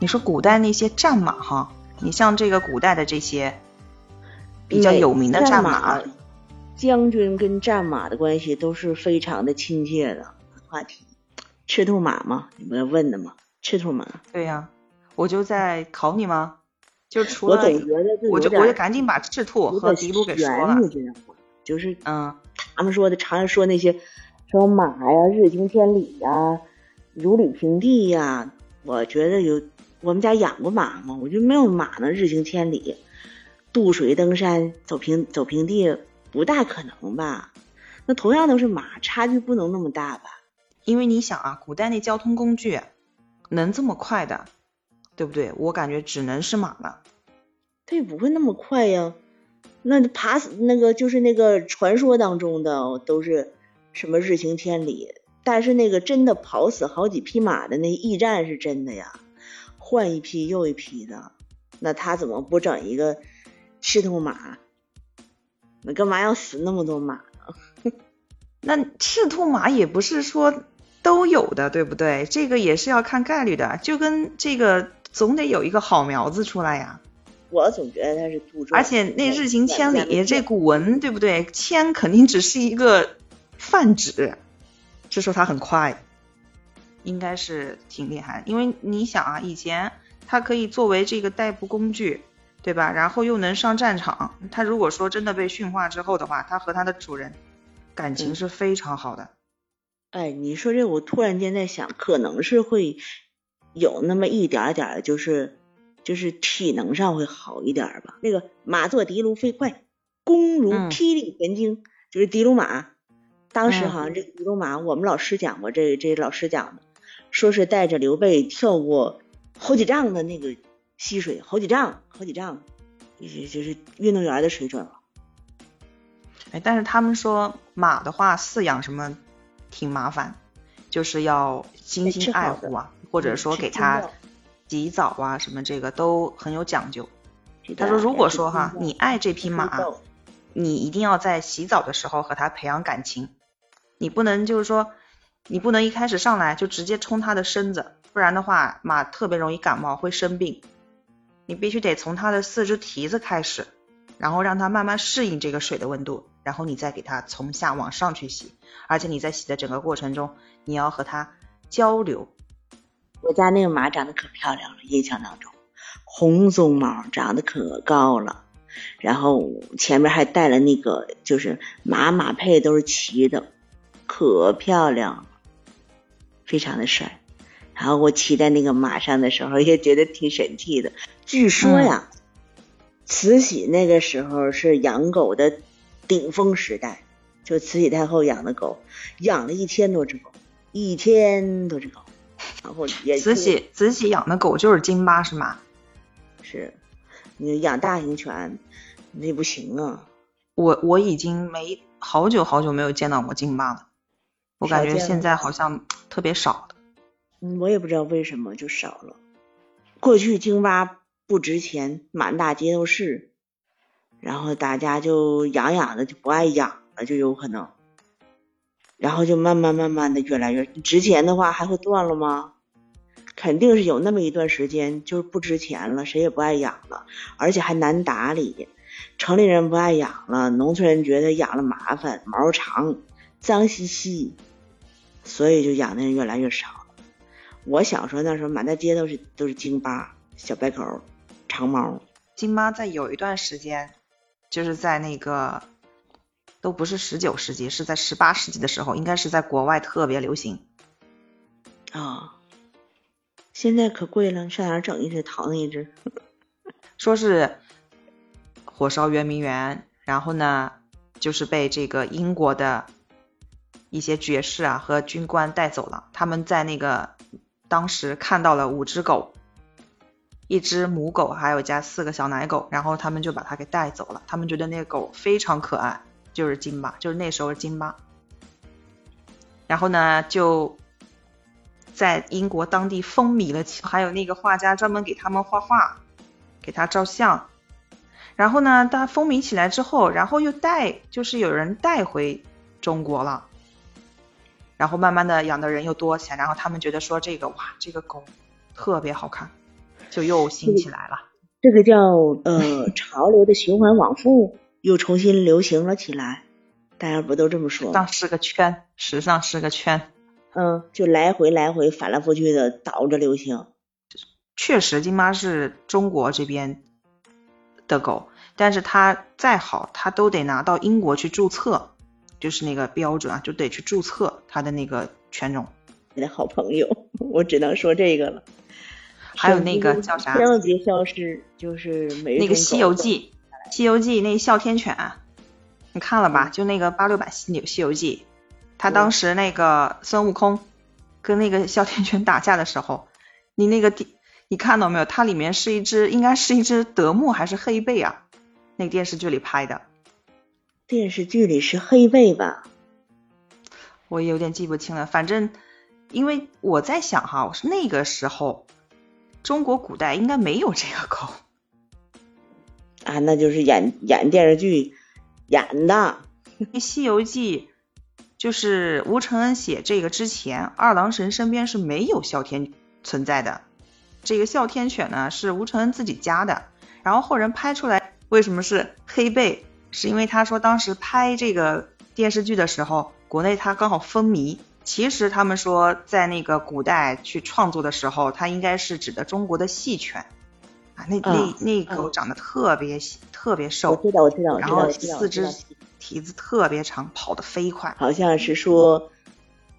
你说古代那些战马哈，你像这个古代的这些比较有名的战马，将军跟战马的关系都是非常的亲切的话题。赤兔马吗？你们问的吗？赤兔马。对呀，我就在考你吗？就除了我就我就赶紧把赤兔和骊鹿给说了。就是嗯，他们说的常说那些什么马呀，日行千里呀，如履平地呀。我觉得有我们家养过马嘛，我就没有马能日行千里，渡水登山走平走平地不大可能吧？那同样都是马，差距不能那么大吧？因为你想啊，古代那交通工具能这么快的，对不对？我感觉只能是马了。它也不会那么快呀。那爬死那个就是那个传说当中的都是什么日行千里，但是那个真的跑死好几匹马的那驿站是真的呀，换一批又一批的，那他怎么不整一个赤兔马？那干嘛要死那么多马呢？那赤兔马也不是说都有的，对不对？这个也是要看概率的，就跟这个总得有一个好苗子出来呀。我总觉得他是杜撰而且那日行千里，这古文对不对？千肯定只是一个泛指，是说它很快，应该是挺厉害。因为你想啊，以前它可以作为这个代步工具，对吧？然后又能上战场。它如果说真的被驯化之后的话，它和它的主人感情是非常好的。哎，你说这，我突然间在想，可能是会有那么一点点，就是。就是体能上会好一点吧。那个马作的卢飞快，弓如霹雳弦惊，就是的卢马。当时好像这的卢马，我们老师讲过，这这老师讲的，说是带着刘备跳过好几丈的那个溪水，好几丈，好几丈，就是就是运动员的水准了。哎，但是他们说马的话饲养什么挺麻烦，就是要精心爱护啊，或者说给它。洗澡啊，什么这个都很有讲究。他说，如果说哈，你爱这匹马，你一定要在洗澡的时候和它培养感情。你不能就是说，你不能一开始上来就直接冲它的身子，不然的话，马特别容易感冒，会生病。你必须得从它的四肢蹄子开始，然后让它慢慢适应这个水的温度，然后你再给它从下往上去洗。而且你在洗的整个过程中，你要和它交流。我家那个马长得可漂亮了，印象当中，红鬃毛，长得可高了，然后前面还带了那个，就是马马配都是齐的，可漂亮，非常的帅。然后我骑在那个马上的时候，也觉得挺神气的。据说呀，慈禧那个时候是养狗的顶峰时代，就慈禧太后养的狗，养了一千多只狗，一千多只狗。然后也慈禧慈禧养的狗就是京巴是吗？是，你养大型犬那不行啊。我我已经没好久好久没有见到过京巴了，我感觉现在好像特别少嗯，我也不知道为什么就少了。过去京巴不值钱，满大街都是，然后大家就养养的就不爱养了，就有可能。然后就慢慢慢慢的越来越值钱的话，还会断了吗？肯定是有那么一段时间就是不值钱了，谁也不爱养了，而且还难打理。城里人不爱养了，农村人觉得养了麻烦，毛长，脏兮兮，所以就养的人越来越少。我小时候那时候满大街都是都是京巴，小白狗，长毛。京巴在有一段时间，就是在那个。都不是十九世纪，是在十八世纪的时候，应该是在国外特别流行啊。现在可贵了，上哪整一只淘那一只？说是火烧圆明园，然后呢，就是被这个英国的一些爵士啊和军官带走了。他们在那个当时看到了五只狗，一只母狗，还有加四个小奶狗，然后他们就把它给带走了。他们觉得那个狗非常可爱。就是金巴，就是那时候金巴。然后呢，就在英国当地风靡了起，还有那个画家专门给他们画画，给他照相。然后呢，他风靡起来之后，然后又带，就是有人带回中国了。然后慢慢的养的人又多起来，然后他们觉得说这个哇，这个狗特别好看，就又兴起来了。这个叫呃潮流的循环往复，又重新流行了起来。大家不都这么说？时尚是个圈，时尚是个圈。嗯，就来回来回反来覆去的倒着流行。确实，金妈是中国这边的狗，但是它再好，它都得拿到英国去注册，就是那个标准啊，就得去注册它的那个犬种。你的好朋友，我只能说这个了。还有那个叫啥？千万别消失，就是那个《西游记》，《西游记》那哮天犬，你看了吧？就那个八六版《西西游记》。他当时那个孙悟空跟那个哮天犬 打架的时候，你那个第你看到没有？它里面是一只，应该是一只德牧还是黑背啊？那个电视剧里拍的。电视剧里是黑背吧？我有点记不清了。反正因为我在想哈，我是那个时候中国古代应该没有这个狗啊，那就是演演电视剧演的 《西游记》。就是吴承恩写这个之前，二郎神身边是没有哮天存在的。这个哮天犬呢是吴承恩自己家的，然后后人拍出来，为什么是黑背？是因为他说当时拍这个电视剧的时候，国内它刚好风靡。其实他们说在那个古代去创作的时候，它应该是指的中国的细犬啊，那那那狗长得特别特别瘦，我知道我知道，然后四肢。蹄子特别长，跑得飞快。好像是说，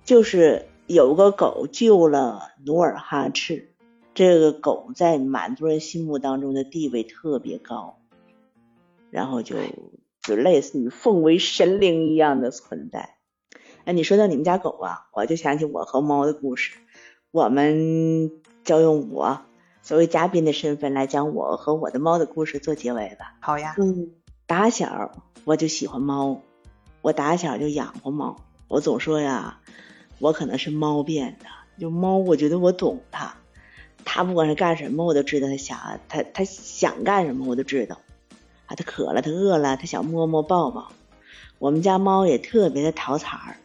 就是有个狗救了努尔哈赤，这个狗在满族人心目当中的地位特别高，然后就就类似于奉为神灵一样的存在。哎，你说到你们家狗啊，我就想起我和猫的故事。我们就用我作为嘉宾的身份来讲我和我的猫的故事做结尾吧。好呀。嗯，打小。我就喜欢猫，我打小就养过猫。我总说呀，我可能是猫变的。就猫，我觉得我懂它，它不管是干什么，我都知道它想它它想干什么，我都知道。啊，它渴了，它饿了，它想摸摸抱抱。我们家猫也特别的讨彩儿，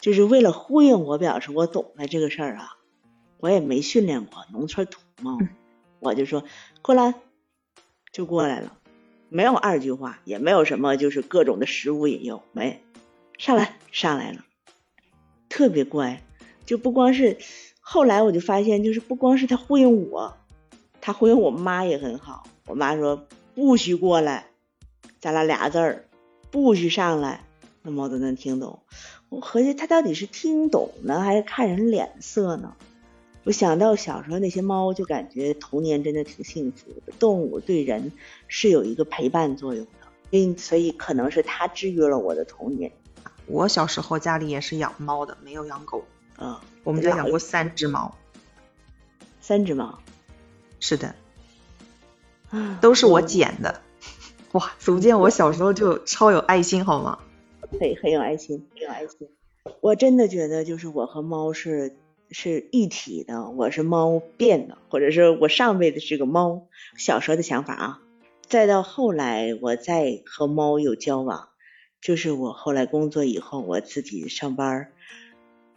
就是为了呼应我，表示我懂了这个事儿啊。我也没训练过农村土猫，我就说过来，就过来了。没有二句话，也没有什么，就是各种的食物引诱，没上来上来了，特别乖，就不光是后来我就发现，就是不光是他呼应我，他呼应我妈也很好。我妈说不许过来，咱俩俩字儿，不许上来，那猫都能听懂。我合计他到底是听懂呢，还是看人脸色呢？我想到小时候那些猫，就感觉童年真的挺幸福的。动物对人是有一个陪伴作用的，因所以可能是它治愈了我的童年。我小时候家里也是养猫的，没有养狗。嗯，我们家养过三只猫。三只猫？是的。都是我捡的。哇，足见我小时候就超有爱心，好吗？很很有爱心，很有爱心。我真的觉得，就是我和猫是。是一体的，我是猫变的，或者是我上辈子是个猫。小时候的想法啊，再到后来我再和猫有交往，就是我后来工作以后，我自己上班，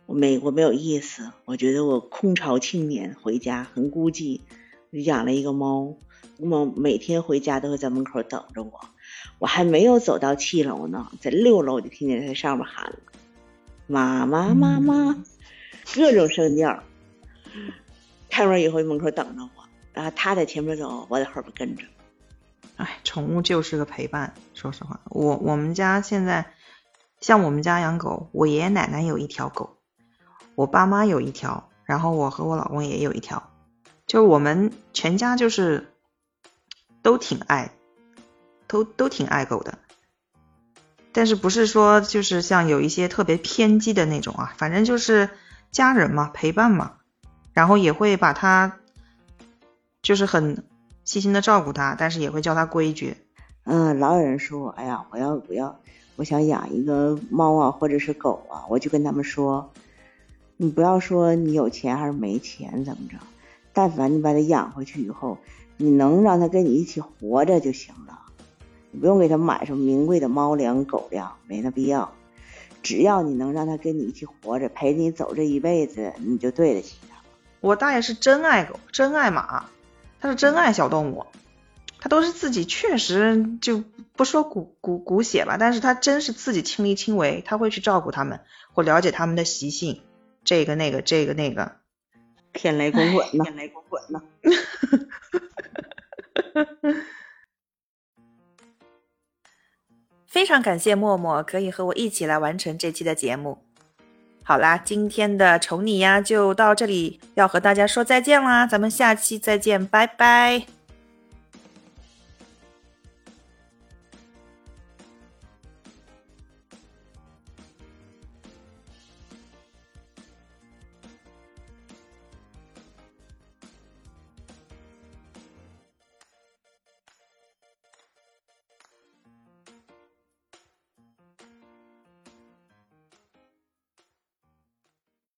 我没我没有意思，我觉得我空巢青年回家很孤寂，养了一个猫，猫每天回家都会在门口等着我，我还没有走到七楼呢，在六楼就听见它在上面喊了，妈妈妈妈。各种声调，开门以后门口等着我，然后他在前面走，我在后边跟着。哎，宠物就是个陪伴。说实话，我我们家现在像我们家养狗，我爷爷奶奶有一条狗，我爸妈有一条，然后我和我老公也有一条，就我们全家就是都挺爱，都都挺爱狗的。但是不是说就是像有一些特别偏激的那种啊，反正就是。家人嘛，陪伴嘛，然后也会把它，就是很细心的照顾它，但是也会教它规矩。嗯，老有人说，哎呀，我要我要我想养一个猫啊，或者是狗啊，我就跟他们说，你不要说你有钱还是没钱怎么着，但凡你把它养回去以后，你能让它跟你一起活着就行了，你不用给它买什么名贵的猫粮、狗粮，没那必要。只要你能让它跟你一起活着，陪你走这一辈子，你就对得起它。我大爷是真爱狗，真爱马，他是真爱小动物，他都是自己确实就不说骨骨骨血吧，但是他真是自己亲力亲为，他会去照顾他们，或了解他们的习性，这个那个这个那个，天雷滚滚呐，天雷滚滚呐。非常感谢默默可以和我一起来完成这期的节目。好啦，今天的宠你呀就到这里，要和大家说再见啦，咱们下期再见，拜拜。